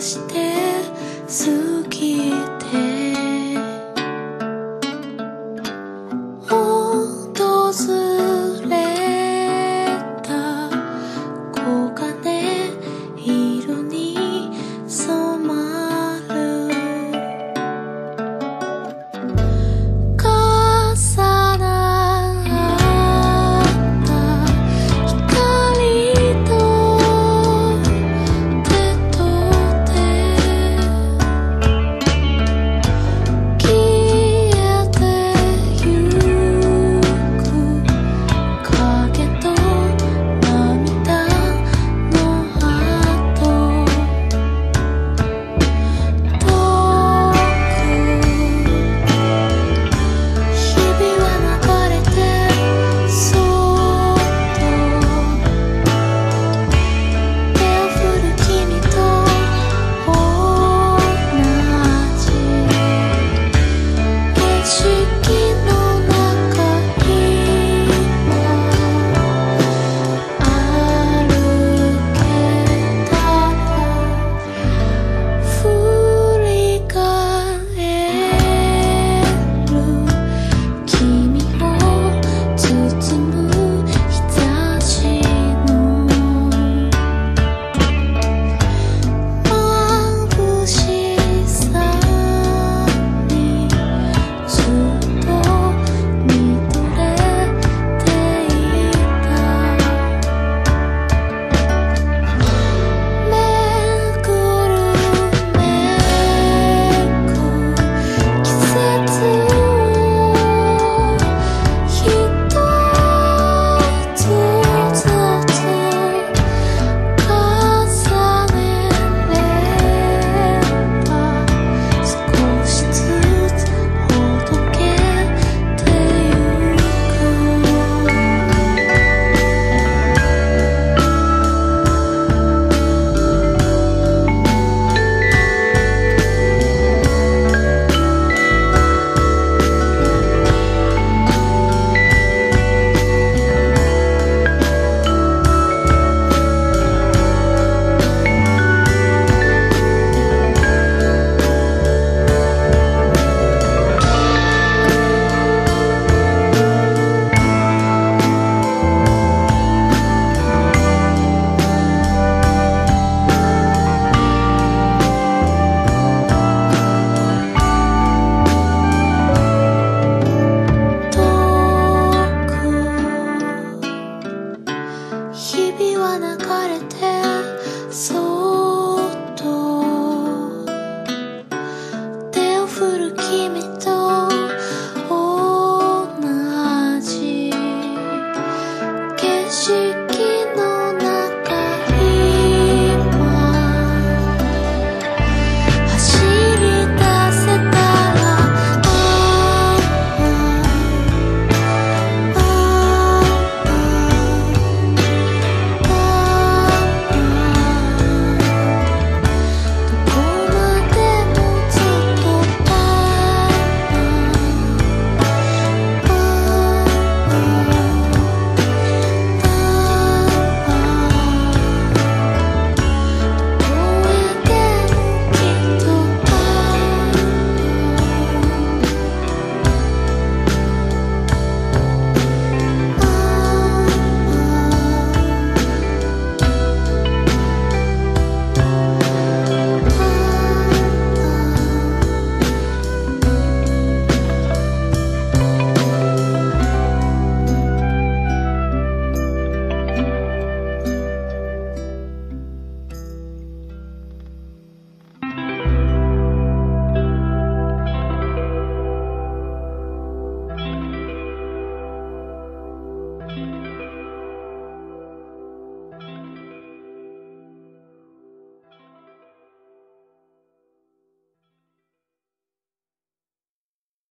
して